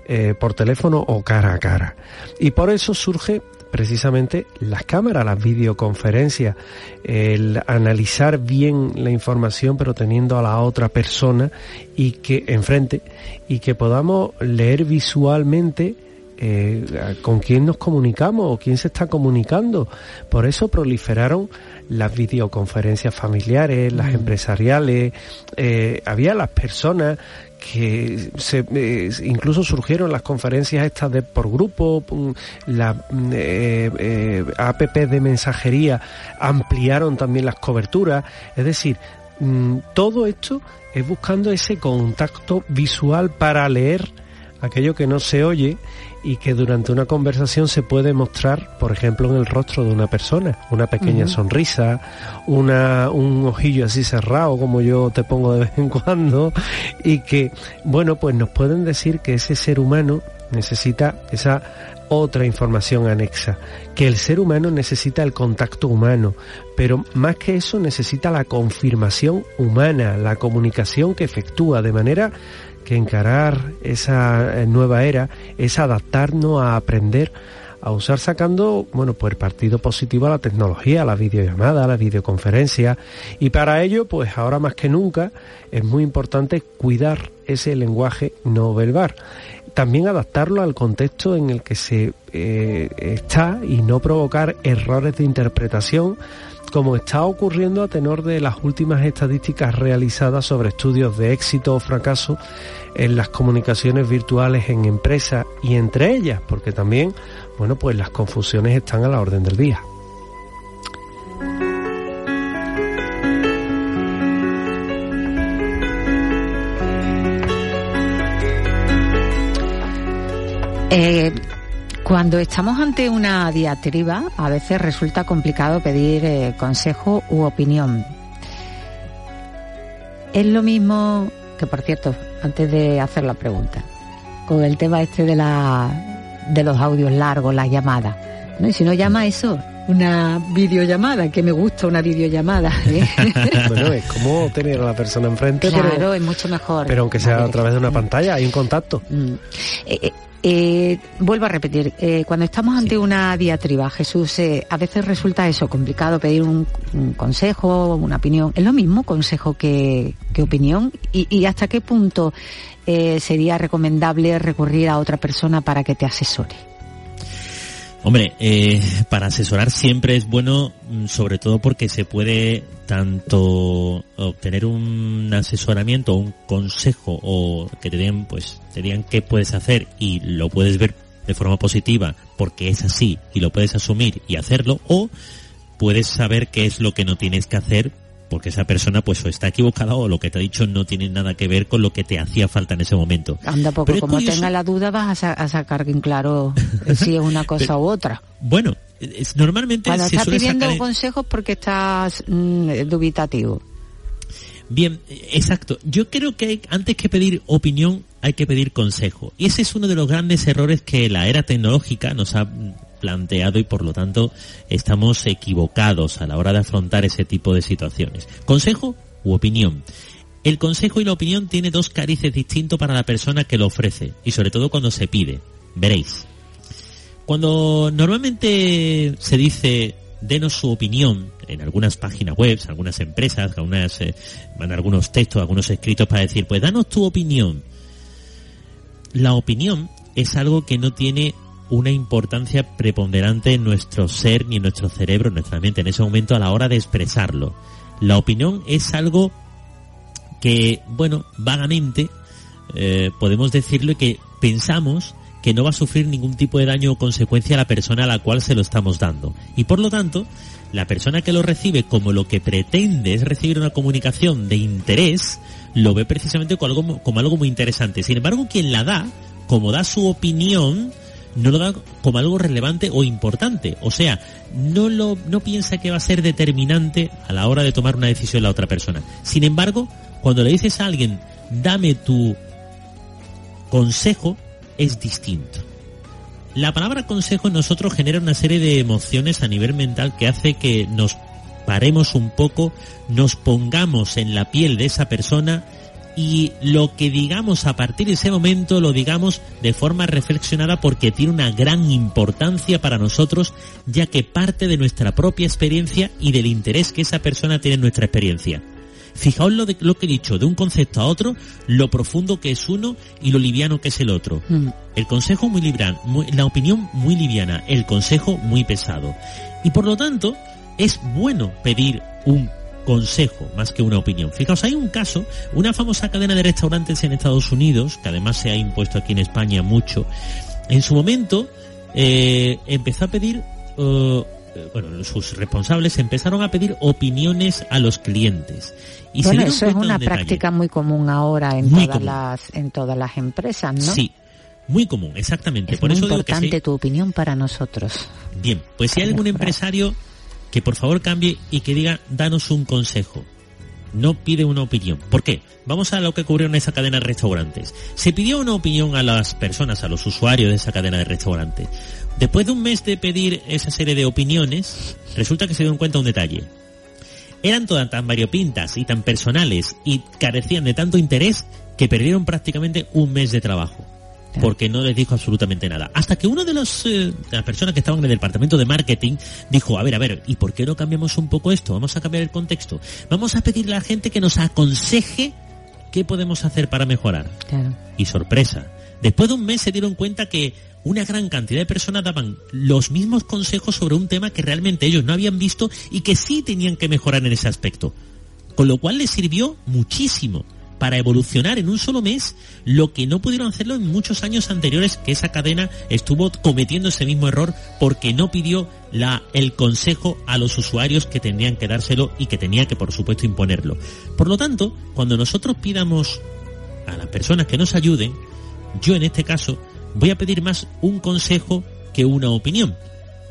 eh, por teléfono o cara a cara. Y por eso surge precisamente las cámaras, las videoconferencias, el analizar bien la información pero teniendo a la otra persona y que enfrente y que podamos leer visualmente eh, con quién nos comunicamos o quién se está comunicando. Por eso proliferaron las videoconferencias familiares, las mm. empresariales, eh, había las personas que se, eh, incluso surgieron las conferencias estas de por grupo, mm, la mm, eh, eh, app de mensajería ampliaron también las coberturas, es decir, todo esto es buscando ese contacto visual para leer aquello que no se oye y que durante una conversación se puede mostrar, por ejemplo, en el rostro de una persona, una pequeña sonrisa, una, un ojillo así cerrado como yo te pongo de vez en cuando y que, bueno, pues nos pueden decir que ese ser humano necesita esa otra información anexa, que el ser humano necesita el contacto humano, pero más que eso necesita la confirmación humana, la comunicación que efectúa de manera encarar esa eh, nueva era es adaptarnos a aprender a usar sacando, bueno, pues partido positivo a la tecnología, a la videollamada, a la videoconferencia. Y para ello, pues ahora más que nunca, es muy importante cuidar ese lenguaje no verbal. También adaptarlo al contexto en el que se eh, está y no provocar errores de interpretación como está ocurriendo a tenor de las últimas estadísticas realizadas sobre estudios de éxito o fracaso en las comunicaciones virtuales en empresas y entre ellas, porque también, bueno, pues las confusiones están a la orden del día. Eh, cuando estamos ante una diatriba, a veces resulta complicado pedir eh, consejo u opinión. Es lo mismo que, por cierto, antes de hacer la pregunta, con el tema este de la de los audios largos, las llamadas. ¿no? Y si no llama eso, una videollamada, que me gusta una videollamada. ¿eh? bueno, es como tener a la persona enfrente, claro, es mucho mejor. Pero aunque sea a través de una pantalla, hay un contacto. Mm. Eh, eh, vuelvo a repetir, eh, cuando estamos ante una diatriba, Jesús, eh, a veces resulta eso, complicado pedir un, consejo, una opinión. ¿Es lo mismo consejo que, opinión? ¿Y, hasta qué punto sería recomendable recurrir a otra persona para que te asesore? Hombre, para asesorar siempre es bueno, mm, sobre todo porque se puede tanto obtener un asesoramiento, un consejo o que te den, pues, te digan qué puedes hacer y lo puedes ver de forma positiva porque es así y lo puedes asumir y hacerlo o puedes saber qué es lo que no tienes que hacer porque esa persona pues o está equivocada o lo que te ha dicho no tiene nada que ver con lo que te hacía falta en ese momento. Anda, porque como tenga la duda vas a, sacar en claro si es una cosa u otra. Bueno, es, normalmente Cuando estás pidiendo consejos porque estás mm, dubitativo. Bien, exacto. Yo creo que antes que pedir opinión hay que pedir consejo. Y ese es uno de los grandes errores que la era tecnológica nos ha planteado y por lo tanto estamos equivocados a la hora de afrontar ese tipo de situaciones. Consejo u opinión. El consejo y la opinión tiene dos carices distintos para la persona que lo ofrece y sobre todo cuando se pide. Veréis. Cuando normalmente se dice denos su opinión en algunas páginas web, algunas empresas, algunas, eh, algunos textos, algunos escritos para decir, pues danos tu opinión. La opinión es algo que no tiene una importancia preponderante en nuestro ser ni en nuestro cerebro, en nuestra mente, en ese momento a la hora de expresarlo. La opinión es algo que, bueno, vagamente eh, podemos decirlo que pensamos que no va a sufrir ningún tipo de daño o consecuencia a la persona a la cual se lo estamos dando. Y por lo tanto, la persona que lo recibe como lo que pretende es recibir una comunicación de interés, lo ve precisamente como algo, como algo muy interesante. Sin embargo, quien la da, como da su opinión, no lo da como algo relevante o importante. O sea, no lo, no piensa que va a ser determinante a la hora de tomar una decisión la otra persona. Sin embargo, cuando le dices a alguien, dame tu consejo, es distinto. La palabra consejo en nosotros genera una serie de emociones a nivel mental que hace que nos paremos un poco, nos pongamos en la piel de esa persona y lo que digamos a partir de ese momento lo digamos de forma reflexionada porque tiene una gran importancia para nosotros ya que parte de nuestra propia experiencia y del interés que esa persona tiene en nuestra experiencia. Fijaos lo, de, lo que he dicho, de un concepto a otro, lo profundo que es uno y lo liviano que es el otro. Mm. El consejo muy liviano, la opinión muy liviana, el consejo muy pesado. Y por lo tanto, es bueno pedir un consejo más que una opinión. Fijaos, hay un caso, una famosa cadena de restaurantes en Estados Unidos, que además se ha impuesto aquí en España mucho, en su momento eh, empezó a pedir, eh, bueno, sus responsables empezaron a pedir opiniones a los clientes. Y bueno, eso es una práctica muy común ahora en todas las en todas las empresas, ¿no? Sí, muy común, exactamente. Es Por muy eso importante tu opinión para nosotros. Bien, pues si hay algún empresario que por favor cambie y que diga, danos un consejo. No pide una opinión. ¿Por qué? Vamos a lo que ocurrió en esa cadena de restaurantes. Se pidió una opinión a las personas, a los usuarios de esa cadena de restaurantes. Después de un mes de pedir esa serie de opiniones, resulta que se dio cuenta un detalle. Eran todas tan variopintas y tan personales y carecían de tanto interés que perdieron prácticamente un mes de trabajo porque no les dijo absolutamente nada. Hasta que uno de, los, eh, de las personas que estaban en el departamento de marketing dijo, a ver, a ver, ¿y por qué no cambiamos un poco esto? Vamos a cambiar el contexto. Vamos a pedirle a la gente que nos aconseje qué podemos hacer para mejorar. Y sorpresa. Después de un mes se dieron cuenta que una gran cantidad de personas daban los mismos consejos sobre un tema que realmente ellos no habían visto y que sí tenían que mejorar en ese aspecto. Con lo cual les sirvió muchísimo para evolucionar en un solo mes lo que no pudieron hacerlo en muchos años anteriores que esa cadena estuvo cometiendo ese mismo error porque no pidió la, el consejo a los usuarios que tenían que dárselo y que tenía que por supuesto imponerlo. Por lo tanto, cuando nosotros pidamos a las personas que nos ayuden, yo en este caso voy a pedir más un consejo que una opinión.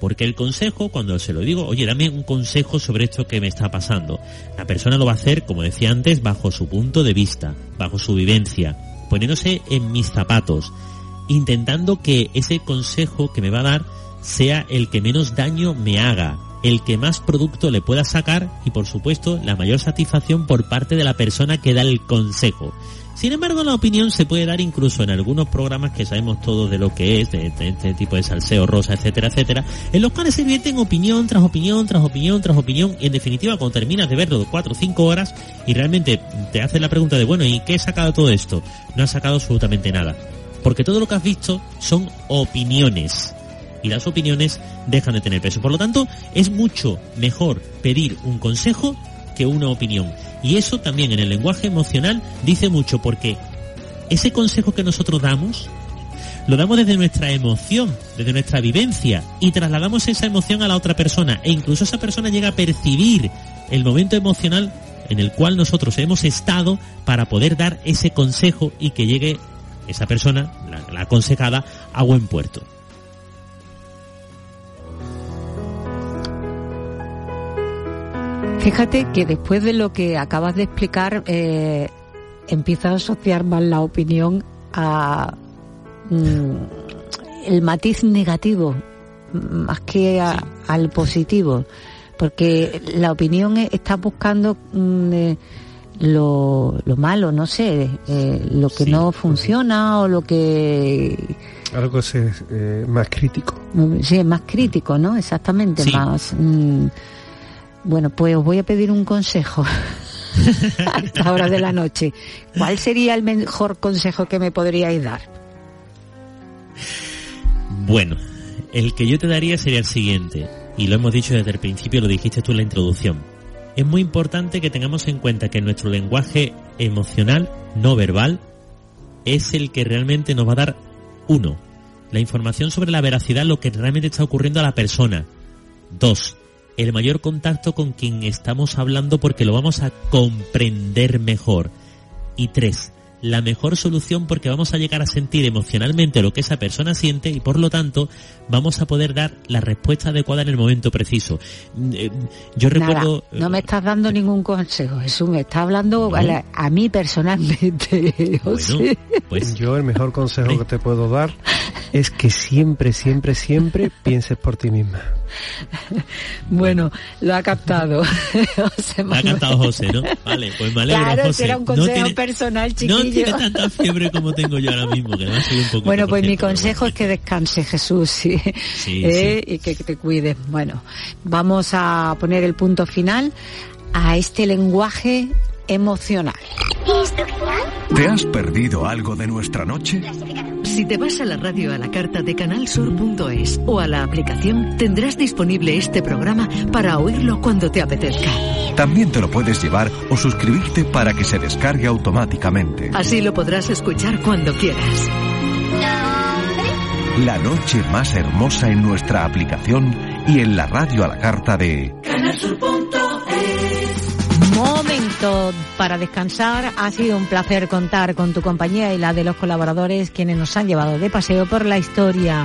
Porque el consejo, cuando se lo digo, oye, dame un consejo sobre esto que me está pasando, la persona lo va a hacer, como decía antes, bajo su punto de vista, bajo su vivencia, poniéndose en mis zapatos, intentando que ese consejo que me va a dar sea el que menos daño me haga, el que más producto le pueda sacar y por supuesto la mayor satisfacción por parte de la persona que da el consejo. Sin embargo, la opinión se puede dar incluso en algunos programas que sabemos todos de lo que es, de, este tipo de salseo rosa, etcétera, etcétera, en los cuales se vierten opinión tras opinión, tras opinión, tras opinión, y en definitiva, cuando terminas de verlo de cuatro o cinco horas y realmente te haces la pregunta de, bueno, ¿y qué he sacado todo esto? No has sacado absolutamente nada. Porque todo lo que has visto son opiniones. Y las opiniones dejan de tener peso. Por lo tanto, es mucho mejor pedir un consejo que una opinión. Y eso también en el lenguaje emocional dice mucho porque ese consejo que nosotros damos lo damos desde nuestra emoción, desde nuestra vivencia y trasladamos esa emoción a la otra persona e incluso esa persona llega a percibir el momento emocional en el cual nosotros hemos estado para poder dar ese consejo y que llegue esa persona, la, la aconsejada, a buen puerto. Fíjate que después de lo que acabas de explicar, eh, empieza a asociar más la opinión a mm, el matiz negativo más que al positivo, porque la opinión está buscando mm, eh, lo, malo, no sé, eh, lo que no funciona o lo que algo es más crítico. Sí, más crítico, ¿no? Exactamente, más. Mm, bueno, pues os voy a pedir un consejo a esta hora de la noche. ¿Cuál sería el mejor consejo que me podríais dar? Bueno, el que yo te daría sería el siguiente, y lo hemos dicho desde el principio, lo dijiste tú en la introducción. Es muy importante que tengamos en cuenta que nuestro lenguaje emocional, no verbal, es el que realmente nos va a dar, uno, la información sobre la veracidad, lo que realmente está ocurriendo a la persona. Dos, el mayor contacto con quien estamos hablando porque lo vamos a comprender mejor. Y tres, la mejor solución porque vamos a llegar a sentir emocionalmente lo que esa persona siente y por lo tanto vamos a poder dar la respuesta adecuada en el momento preciso. Eh, yo recuerdo... no me eh, estás dando ningún consejo, Jesús, me está hablando a, mí personalmente. pues yo el mejor consejo que te puedo dar es que siempre, siempre, siempre pienses por ti misma. Bueno, lo ha captado. lo ha captado José, ¿no? Vale, pues me alegro, claro, José. era un consejo personal, chiquillo. No tiene tanta fiebre como tengo yo ahora mismo, que un poco Bueno, pues mi consejo es que descanse, Jesús, sí. ¿Eh? Y que te cuides. Bueno, vamos a poner el punto final a este lenguaje emocional. ¿Te has perdido algo de nuestra noche? Si te vas a la radio a la carta de canalsur.es o a la aplicación, tendrás disponible este programa para oírlo cuando te apetezca. También te lo puedes llevar o suscribirte para que se descargue automáticamente. Así lo podrás escuchar cuando quieras. La noche más hermosa en nuestra aplicación y en la radio a la carta de Momento para descansar. Ha sido un placer contar con tu compañía y la de los colaboradores quienes nos han llevado de paseo por la historia,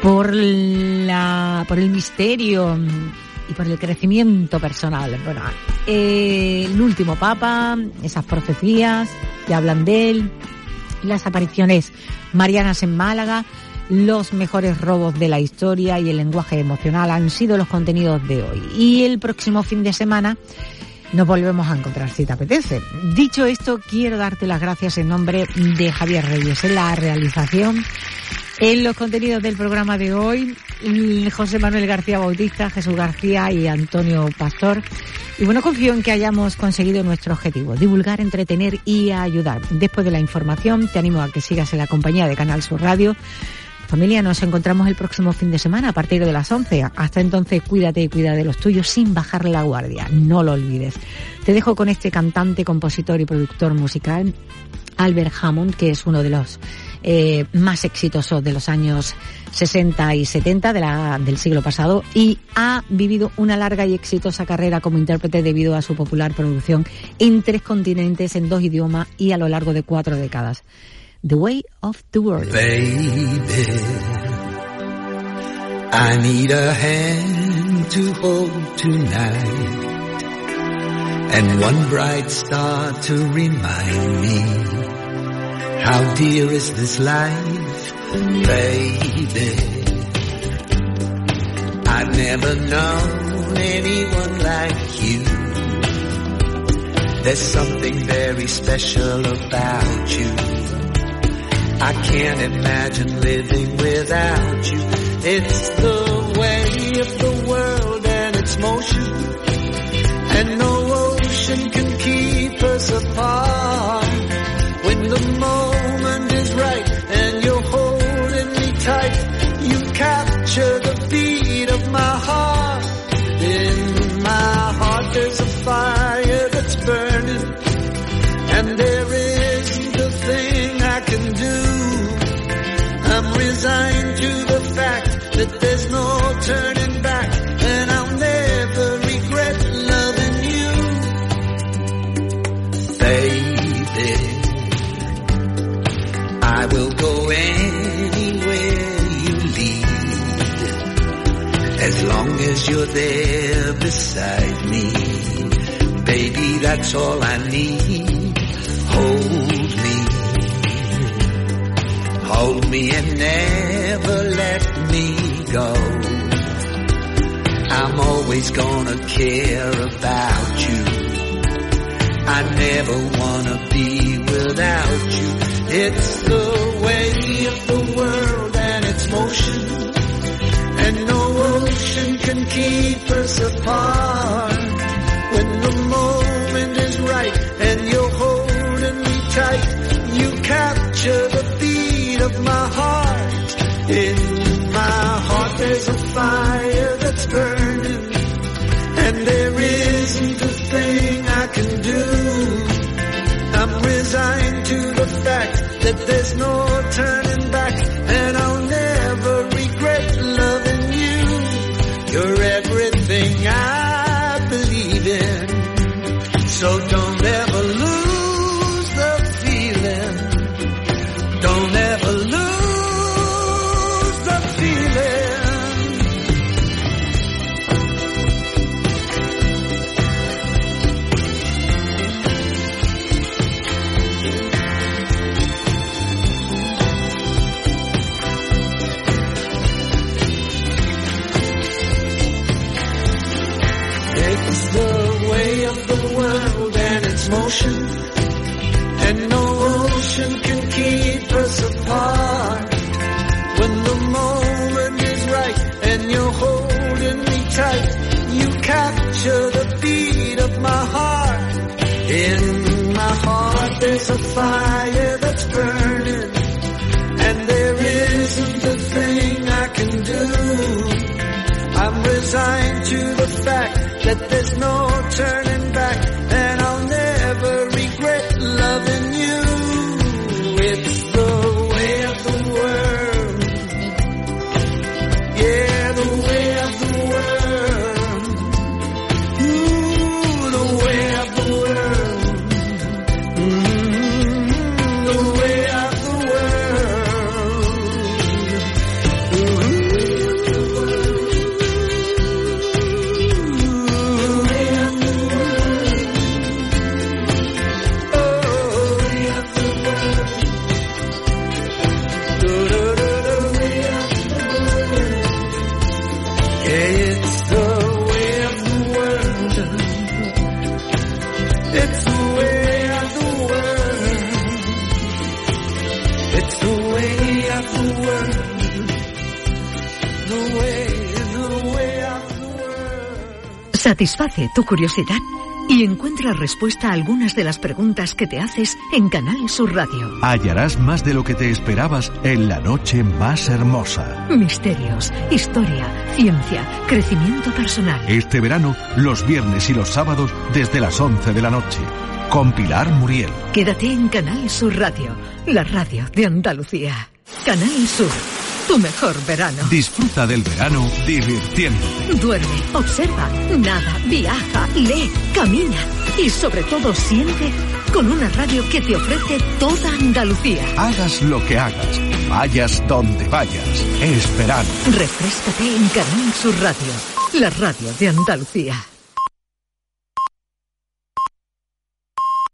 por la, por el misterio y por el crecimiento personal. Bueno, eh, el último papa, esas profecías que hablan de él, las apariciones marianas en Málaga, los mejores robos de la historia y el lenguaje emocional han sido los contenidos de hoy. Y el próximo fin de semana nos volvemos a encontrar si te apetece. Dicho esto, quiero darte las gracias en nombre de Javier Reyes en la realización. En los contenidos del programa de hoy, José Manuel García Bautista, Jesús García y Antonio Pastor. Y bueno, confío en que hayamos conseguido nuestro objetivo, divulgar, entretener y ayudar. Después de la información, te animo a que sigas en la compañía de Canal Sur Radio Familia, nos encontramos el próximo fin de semana a partir de las 11. Hasta entonces, cuídate y cuida de los tuyos sin bajar la guardia. No lo olvides. Te dejo con este cantante, compositor y productor musical, Albert Hammond, que es uno de los eh, más exitosos de los años 60 y 70 de la, del siglo pasado y ha vivido una larga y exitosa carrera como intérprete debido a su popular producción en tres continentes, en dos idiomas y a lo largo de cuatro décadas. The Way of the World. I need a hand to hold tonight. And one bright star to remind me how dear is this life, baby. I've never known anyone like you. There's something very special about you. I can't imagine living without you. It's the way of the world and its motion. You're there beside me. Baby, that's all I need. Hold me. Hold me and never let me go. I'm always gonna care about you. I never wanna be without you. It's the us apart. When the moment is right and you're holding me tight, you capture the beat of my heart. In my heart there's a fire that's burning. And there isn't a thing I can do. I'm resigned to the fact that there's no turning fire that's burning, and there isn't a thing I can do. I'm resigned to the fact that there's no Satisface tu curiosidad y encuentra respuesta a algunas de las preguntas que te haces en Canal Sur Radio. Hallarás más de lo que te esperabas en la noche más hermosa. Misterios, historia, ciencia, crecimiento personal. Este verano, los viernes y los sábados desde las 11 de la noche. Con Pilar Muriel. Quédate en Canal Sur Radio, la radio de Andalucía. Canal Sur, tu mejor verano. Disfruta del verano divirtiéndote. Duerme, observa, nada, viaja, lee, camina y sobre todo siente con una radio que te ofrece toda Andalucía. Hagas lo que hagas, vayas donde vayas. Es verano. Refrescate en Canal Sur Radio, la radio de Andalucía.